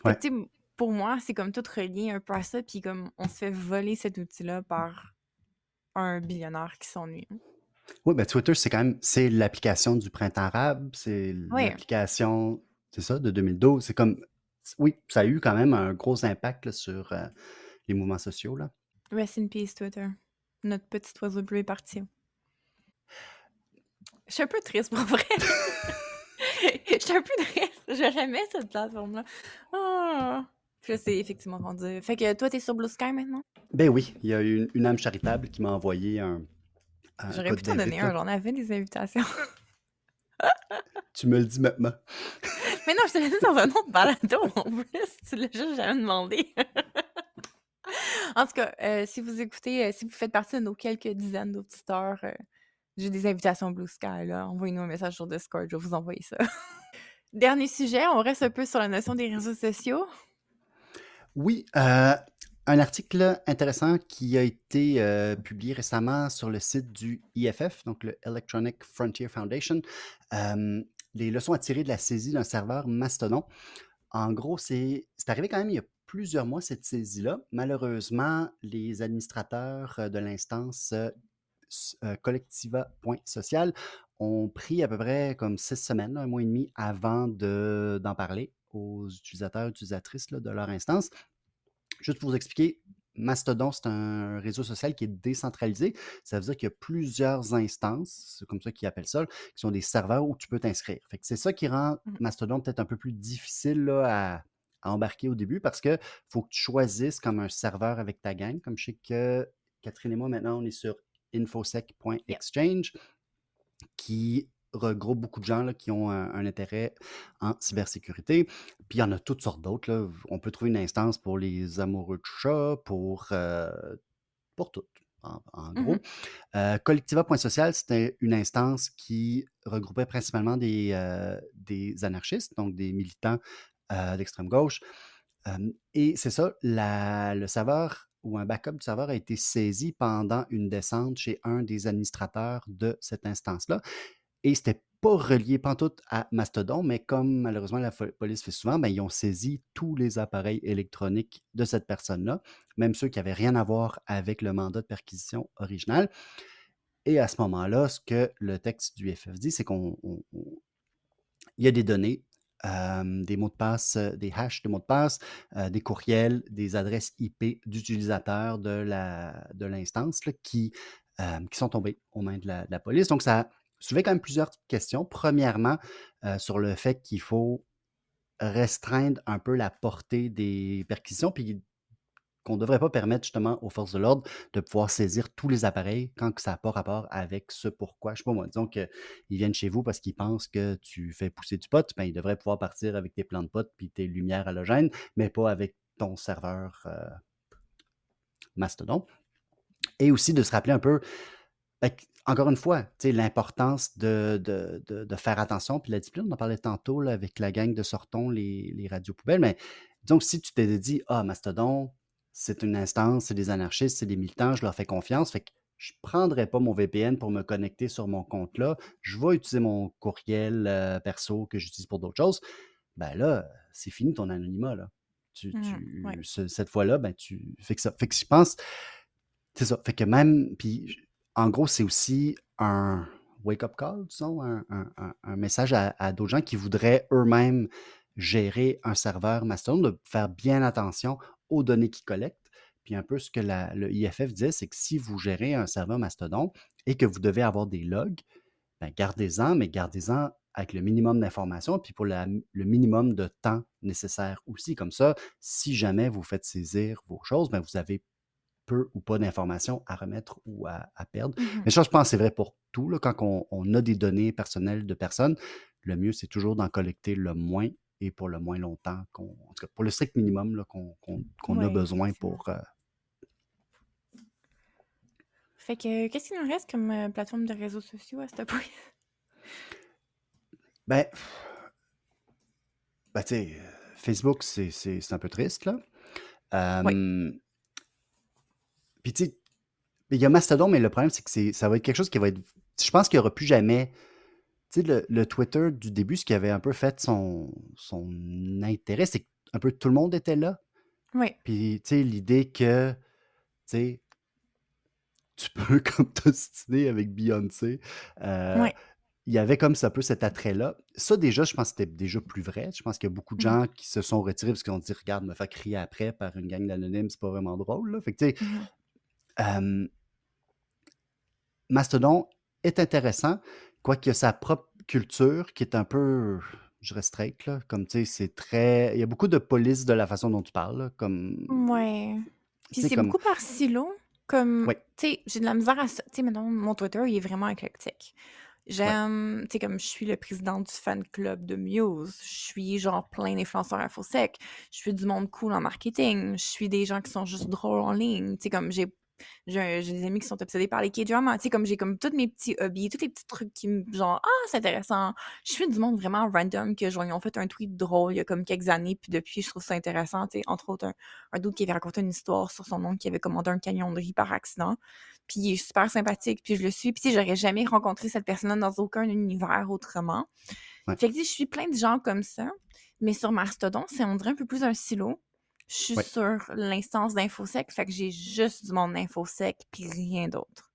Ouais. tu sais, pour moi, c'est comme tout relié un peu à ça. Puis comme on se fait voler cet outil-là par un billionnaire qui s'ennuie. Oui, ben Twitter, c'est quand même c'est l'application du printemps arabe, c'est Oui. l'application, c'est ça, de 2012. C'est comme, oui, ça a eu quand même un gros impact là, sur euh, les mouvements sociaux. Là. Rest in peace, Twitter. Notre petit oiseau bleu est parti. Je suis un peu triste pour vrai. Je suis un peu triste. J'aimais cette plateforme-là. Ah. Puis c'est effectivement rendu. Fait que toi, t'es sur Blue Sky maintenant? Ben oui, il y a une, une âme charitable qui m'a envoyé un, un J'aurais pu t'en donner un. On avait des invitations. Tu me le dis maintenant. Mais non, je te l'ai dit dans un autre balado en plus. Tu l'as juste jamais demandé. en tout cas, euh, si vous écoutez, euh, si vous faites partie de nos quelques dizaines d'auditeurs, euh, j'ai des invitations Blue Sky. Envoyez-nous un message sur Discord, je vais vous envoyer ça. Dernier sujet, on reste un peu sur la notion des réseaux sociaux. Oui, euh, un article intéressant qui a été publié récemment sur le site du IFF, donc le Electronic Frontier Foundation. Les leçons à tirer de la saisie d'un serveur Mastodon. En gros, c'est arrivé quand même il y a plusieurs mois, cette saisie-là. Malheureusement, les administrateurs euh, de l'instance euh, euh, collectiva.social ont pris à peu près comme six semaines, un mois et demi avant de- d'en parler aux utilisateurs utilisatrices de leur instance. Juste pour vous expliquer, Mastodon, c'est un réseau social qui est décentralisé. Ça veut dire qu'il y a plusieurs instances, c'est comme ça qu'ils appellent ça, qui sont des serveurs où tu peux t'inscrire. C'est ça qui rend Mhm. Mastodon peut-être un peu plus difficile là, à, à embarquer au début parce que faut que tu choisisses comme un serveur avec ta gang. Comme je sais que Catherine et moi, maintenant, on est sur infosec.exchange qui regroupe beaucoup de gens là, qui ont un, un intérêt en cybersécurité. Puis il y en a toutes sortes d'autres. On peut trouver une instance pour les amoureux de chats, pour, euh, pour toutes, en, en gros. Mhm. Euh, Collectiva.social, c'était une instance qui regroupait principalement des, euh, des anarchistes, donc des militants euh, d'extrême gauche. Et c'est ça, la- le serveur ou un backup du serveur a été saisi pendant une descente chez un des administrateurs de cette instance-là. Et c'était pas relié pantoute à Mastodon, mais comme malheureusement la police fait souvent, ben, ils ont saisi tous les appareils électroniques de cette personne-là, même ceux qui n'avaient rien à voir avec le mandat de perquisition original. Et à ce moment-là, ce que le texte du FF dit, c'est qu'on y a des données, euh, des mots de passe, euh, des hashes de mots de passe, euh, des courriels, des adresses IP d'utilisateurs de de l'instance là, qui, qui sont tombés aux mains de la, de la police. Donc, ça soulevait quand même plusieurs questions. Premièrement, euh, sur le fait qu'il faut restreindre un peu la portée des perquisitions, puis qu'on ne devrait pas permettre justement aux forces de l'ordre de pouvoir saisir tous les appareils quand ça n'a pas rapport avec ce pourquoi. Je sais pas moi, disons qu'ils viennent chez vous parce qu'ils pensent que tu fais pousser du pot, ben, ils devraient pouvoir partir avec tes plants de pot puis tes lumières halogènes, mais pas avec ton serveur euh, Mastodon. Et aussi de se rappeler un peu, encore une fois, tu sais, l'importance de, de- de- de faire attention, puis la discipline, on en parlait tantôt là, avec la gang de Sorton, les, les radios poubelles, mais disons que si tu t'es dit, ah, Mastodon, c'est une instance, c'est des anarchistes, c'est des militants, je leur fais confiance, fait que je ne prendrai pas mon VPN pour me connecter sur mon compte là, je vais utiliser mon courriel euh, perso que j'utilise pour d'autres choses, ben là, c'est fini ton anonymat, là. Tu, Mhm, tu- ouais. ce- cette fois-là, ben tu fait que ça. Fait que je pense, c'est ça. Fait que même, puis en gros, c'est aussi un wake-up call, disons, un, message à, d'autres gens qui voudraient eux-mêmes gérer un serveur Mastodon, de faire bien attention aux données qu'ils collectent. Puis un peu ce que le IFF disait, c'est que si vous gérez un serveur Mastodon et que vous devez avoir des logs, ben gardez-en, mais gardez-en avec le minimum d'informations, puis pour le minimum de temps nécessaire aussi. Comme ça, si jamais vous faites saisir vos choses, ben vous avez peu ou pas d'informations à remettre ou à, à perdre. Mhm. Mais ça, je pense que c'est vrai pour tout. Là, quand on, on a des données personnelles de personnes, le mieux, c'est toujours d'en collecter le moins et pour le moins longtemps, en tout cas, pour le strict minimum qu'on, qu'on a besoin pour... euh, Fait que, qu'est-ce qu'il nous reste comme euh, plateforme de réseaux sociaux à ce point? Ben, ben tu sais, euh, Facebook, c'est un peu triste, là. Oui. Puis, tu sais, il y a Mastodon, mais le problème, c'est que c'est- ça va être quelque chose qui va être. Je pense qu'il n'y aura plus jamais. Tu sais, le, le Twitter du début, ce qui avait un peu fait son, son intérêt, c'est qu'un peu tout le monde était là. Oui. Puis, tu sais, l'idée que, tu sais, tu peux comme t'ostiner avec Beyoncé. euh, Oui. il y avait comme ça peu cet attrait-là. Ça, déjà, je pense que c'était déjà plus vrai. Je pense qu'il y a beaucoup de Mhm. gens qui se sont retirés parce qu'ils ont dit Regarde, me faire crier après par une gang d'anonymes, c'est pas vraiment drôle. Là. Fait que, tu sais, Mhm. Euh, Mastodon est intéressant, quoiqu'il y a sa propre culture qui est un peu, je dirais, straight, là. Comme, tu sais, c'est très. Il y a beaucoup de police de la façon dont tu parles, là, comme. Ouais. Puis c'est comme. beaucoup par silo. Comme, Oui, tu sais, j'ai de la misère à ça. Tu sais, maintenant, mon Twitter, il est vraiment éclectique. ouais, J'aime, tu sais, comme je suis le président du fan club de Muse, je suis genre plein d'influenceurs infosec, je suis du monde cool en marketing, je suis des gens qui sont juste drôles en ligne, tu sais, comme j'ai j'ai des amis qui sont obsédés par les K-dramas, tu sais, comme j'ai comme tous mes petits hobbies, tous les petits trucs qui me, genre, ah, c'est intéressant. Je suis du monde vraiment random que, genre, ils ont fait un tweet drôle il y a comme quelques années, puis depuis, je trouve ça intéressant, tu sais, entre autres, un, un doute qui avait raconté une histoire sur son oncle qui avait commandé un camion de riz par accident. Puis il est super sympathique, puis je le suis. Puis tu sais, j'aurais jamais rencontré cette personne-là dans aucun univers autrement. ouais. Fait que tu sais, je suis plein de gens comme ça. Mais sur Mastodon, c'est on dirait un peu plus un silo. Je suis sur l'instance d'InfoSec, fait que j'ai juste du monde d'InfoSec, puis rien d'autre.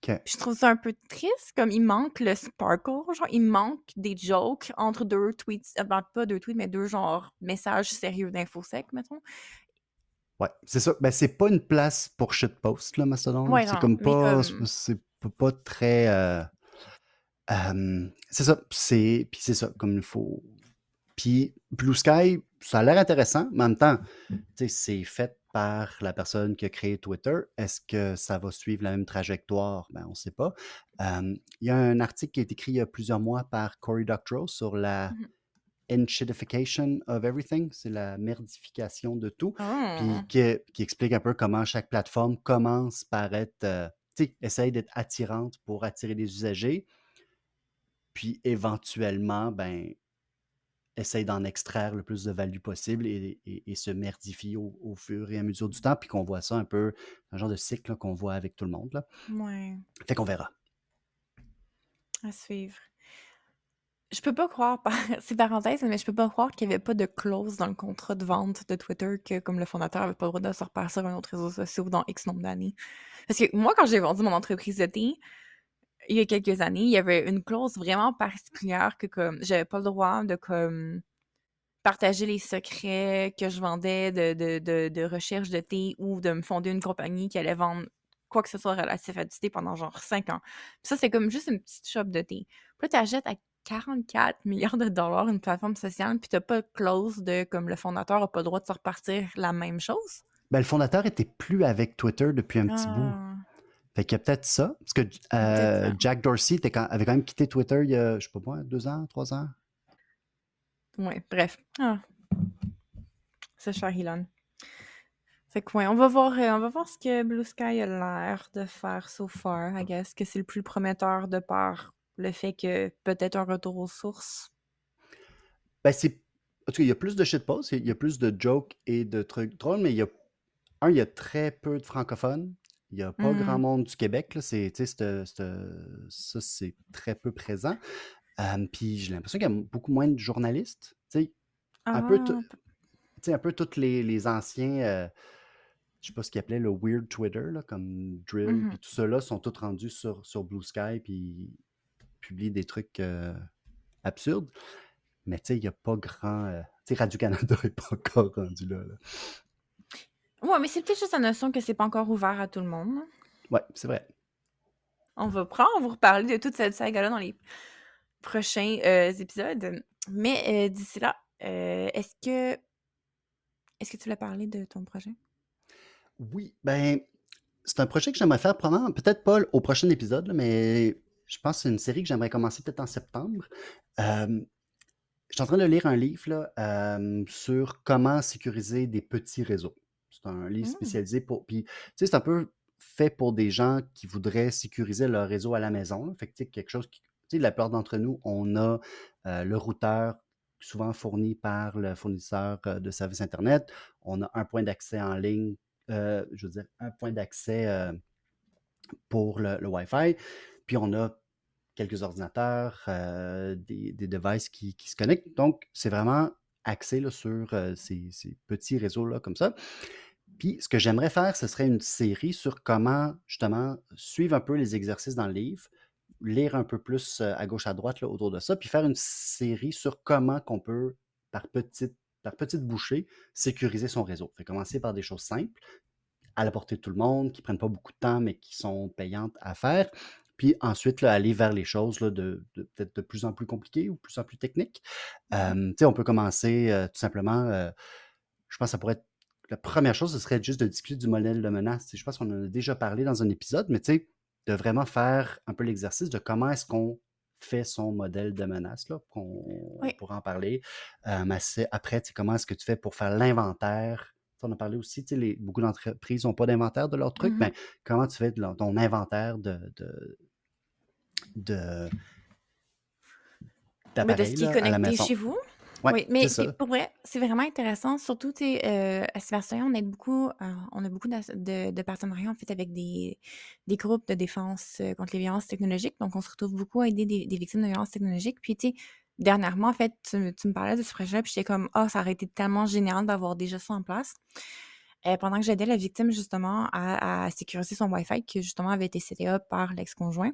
Puis je trouve ça un peu triste, comme il manque le sparkle, genre il manque des jokes entre deux tweets, euh, ben, pas deux tweets, mais deux genre messages sérieux d'InfoSec, mettons. Ouais, c'est ça. Ben, c'est pas une place pour shitpost, là, Mastodon. Ouais, C'est comme pas. comme... C'est pas pas très. euh, euh, c'est ça. C'est. Puis c'est ça, comme il faut. Puis Blue Sky, ça a l'air intéressant, mais en même temps, sais, c'est fait par la personne qui a créé Twitter. Est-ce que ça va suivre la même trajectoire? Ben, on ne sait pas. Euh, Il y a un article qui a été écrit il y a plusieurs mois par Cory Doctorow sur la Mhm. enshitification of everything, c'est la merdification de tout, puis qui, qui explique un peu comment chaque plateforme commence par être, euh, tu sais, essaye d'être attirante pour attirer les usagers, puis éventuellement, ben, essaye d'en extraire le plus de value possible et, et- et se merdifie au, au fur et à mesure du temps, puis qu'on voit ça un peu, un genre de cycle qu'on voit avec tout le monde. Là. Ouais, Fait qu'on verra. à suivre. Je peux pas croire, par- c'est parenthèse, mais je peux pas croire qu'il y avait pas de clause dans le contrat de vente de Twitter que comme le fondateur avait pas le droit de se repartir un autre réseau social dans X nombre d'années. Parce que moi, quand j'ai vendu mon entreprise de thé, il y a quelques années, il y avait une clause vraiment particulière que comme j'avais pas le droit de comme partager les secrets que je vendais de, de, de, de recherche de thé ou de me fonder une compagnie qui allait vendre quoi que ce soit relatif à du thé pendant genre 5 ans. Puis ça, c'est comme juste une petite shop de thé. Puis là, t'achètes à 44 milliards de dollars une plateforme sociale, puis t'as pas de clause de comme le fondateur a pas le droit de se repartir la même chose? Ben, le fondateur était plus avec Twitter depuis un petit bout. Fait qu'il y a peut-être ça. Parce que euh. Jack Dorsey quand- avait quand même quitté Twitter il y a, je sais pas moi, deux ans, trois ans. Ouais, bref. Ah, c'est cher, Elon. Fait que ouais, on va voir, euh, on va voir ce que Blue Sky a l'air de faire so far. I guess que c'est le plus prometteur de par le fait que peut-être un retour aux sources. Ben, c'est. En tout cas, il y a plus de shitposts, il y a plus de jokes et de trucs drôles, mais il y a. Un, il y a très peu de francophones. Il n'y a pas grand Hmm. monde du Québec. Là. C'est, ça, c'est très peu présent. Euh, puis j'ai l'impression qu'il y a beaucoup moins de journalistes. Un peu, Ah, un peu tous les, les anciens, euh, je sais pas ce qu'ils appelaient le weird Twitter, là, comme Drill, mhm. puis tout ceux-là sont tous rendus sur, sur Blue Sky, puis publient des trucs euh, absurdes. Mais tu sais, il n'y a pas grand. euh, tu sais, Radio-Canada n'est pas encore rendu là. là. Ouais, mais c'est peut-être juste la notion que c'est pas encore ouvert à tout le monde. Ouais, c'est vrai. On va prendre, on va vous reparler de toute cette saga-là dans les prochains euh, épisodes. Mais euh, d'ici là, euh, est-ce que est-ce que tu voulais parler de ton projet? Oui, ben, c'est un projet que j'aimerais faire probablement, peut-être pas au prochain épisode, là, mais je pense que c'est une série que j'aimerais commencer peut-être en septembre. Euh, je suis en train de lire un livre là, euh, sur comment sécuriser des petits réseaux. C'est un livre Hmm. spécialisé pour. Puis, tu sais, c'est un peu fait pour des gens qui voudraient sécuriser leur réseau à la maison. là. Fait que, tu sais, quelque chose qui. Tu sais, la plupart d'entre nous, on a euh, le routeur souvent fournis par le fournisseur euh, de services Internet. On a un point d'accès en ligne, euh, je veux dire, un point d'accès euh, pour le, le Wi-Fi. Puis on a quelques ordinateurs, euh, des, des devices qui, qui se connectent. Donc, c'est vraiment axé là, sur ces, ces petits réseaux-là comme ça. Puis, ce que j'aimerais faire, ce serait une série sur comment, justement, suivre un peu les exercices dans le livre, lire un peu plus euh, à gauche, à droite là, autour de ça, puis faire une série sur comment qu'on peut, par petite, par petite bouchée, sécuriser son réseau. Commencer par des choses simples, à la portée de tout le monde, qui prennent pas beaucoup de temps, mais qui sont payantes à faire. Puis ensuite, aller vers les choses de, peut-être de plus en plus compliquées ou de plus en plus techniques. Euh, on peut commencer euh, tout simplement, euh, je pense que ça pourrait être, la première chose, ce serait juste de discuter du modèle de menace. Je pense qu'on en a déjà parlé dans un épisode, mais tu sais, de vraiment faire un peu l'exercice de comment est-ce qu'on fait son modèle de menace, là, qu'on Oui. pourra en parler. Euh, mais après, comment est-ce que tu fais pour faire l'inventaire? On a parlé aussi, tu sais, les- beaucoup d'entreprises n'ont pas d'inventaire de leurs trucs, Mhm. mais comment tu fais de leur- ton inventaire de, de, de, Mais de ce d'appareils qui est là, à la connecté maison? chez vous? Ouais, Oui, mais ça. pour vrai, c'est vraiment intéressant. Surtout, tu sais, euh, à Sébastien, on aide beaucoup, euh, on a beaucoup de, de partenariats en fait avec des, des groupes de défense euh, contre les violences technologiques. Donc, on se retrouve beaucoup à aider des, des victimes de violences technologiques. Puis, tu sais, dernièrement, en fait, tu, me- tu me parlais de ce projet-là, puis j'étais comme, ah, ça aurait été tellement génial d'avoir déjà ça en place. Pendant que j'aidais la victime justement à, à sécuriser son Wi-Fi, qui justement avait été up par l'ex-conjoint,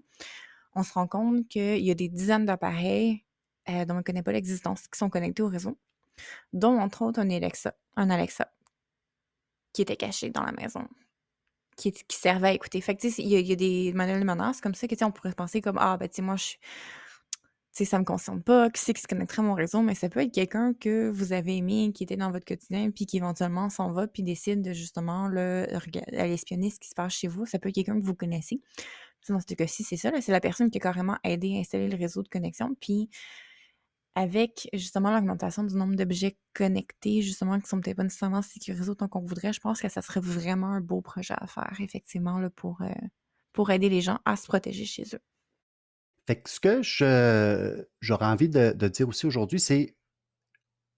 on se rend compte qu'il y a des dizaines d'appareils euh, dont on ne connaît pas l'existence qui sont connectés au réseau, dont entre autres un Alexa, un Alexa qui était caché dans la maison, qui, servait à écouter. Fait que, il y, a- des manuels de menaces comme ça que, on pourrait penser comme, ah, ben, tu sais, moi, je suis tu ça me concerne pas, qui c'est qui se connecterait à mon réseau, mais ça peut être quelqu'un que vous avez aimé, qui était dans votre quotidien, puis qui éventuellement s'en va, puis décide de justement le, aller espionner ce qui se passe chez vous. Ça peut être quelqu'un que vous connaissez. Dans ce cas-ci, c'est ça, c'est la personne qui a carrément aidé à installer le réseau de connexion. Puis avec justement l'augmentation du nombre d'objets connectés, justement, qui sont peut-être pas nécessairement sécurisés autant qu'on voudrait, je pense que ça serait vraiment un beau projet à faire, effectivement, là, pour, euh, aider les gens à se protéger chez eux. Fait que ce que j'aurais envie de, dire aussi aujourd'hui, c'est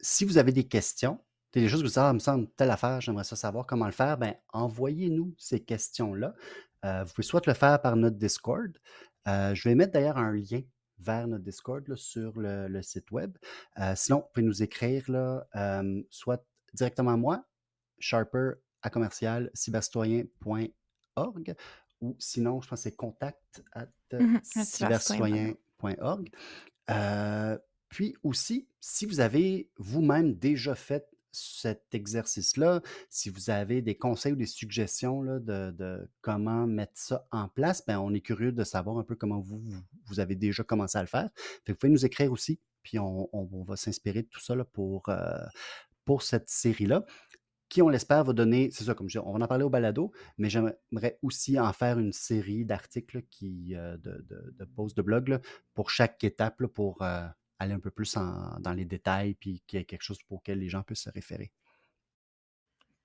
si vous avez des questions, des choses que vous dites, ah, il me semble telle affaire, j'aimerais ça savoir comment le faire, ben envoyez-nous ces questions-là. Euh, vous pouvez soit le faire par notre Discord. Euh, je vais mettre d'ailleurs un lien vers notre Discord là, sur le, le site web. Euh, sinon, vous pouvez nous écrire là, euh, soit directement à moi, sharper à commercial cybercitoyen.org ou sinon, je pense que c'est contact at cybercitoyen.org. Euh, puis aussi, si vous avez vous-même déjà fait cet exercice-là, si vous avez des conseils ou des suggestions là, de, comment mettre ça en place, ben, on est curieux de savoir un peu comment vous, vous, avez déjà commencé à le faire. Vous pouvez nous écrire aussi, puis on, va s'inspirer de tout ça euh, pour cette série-là qui, on l'espère, va donner, c'est ça, comme je dis, on va en parler au balado, mais j'aimerais aussi en faire une série d'articles qui, euh, de, de, de posts de blog pour chaque étape, pour euh, aller un peu plus en- dans les détails, puis qu'il y ait quelque chose pour lequel les gens puissent se référer.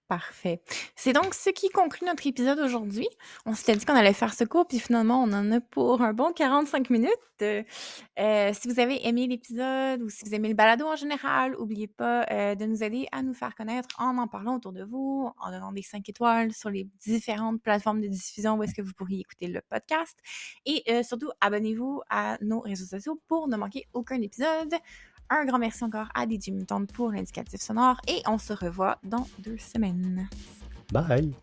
Parfait. C'est donc ce qui conclut notre épisode aujourd'hui. On s'était dit qu'on allait faire ce cours, puis finalement, on en a pour un bon 45 minutes. Euh, si vous avez aimé l'épisode ou si vous aimez le balado en général, n'oubliez pas euh, de nous aider à nous faire connaître en en parlant autour de vous, en donnant des 5 étoiles sur les différentes plateformes de diffusion où est-ce que vous pourriez écouter le podcast. Et euh, surtout, abonnez-vous à nos réseaux sociaux pour ne manquer aucun épisode. Un grand merci encore à DJ Mutant pour l'indicatif sonore et on se revoit dans deux semaines. Bye!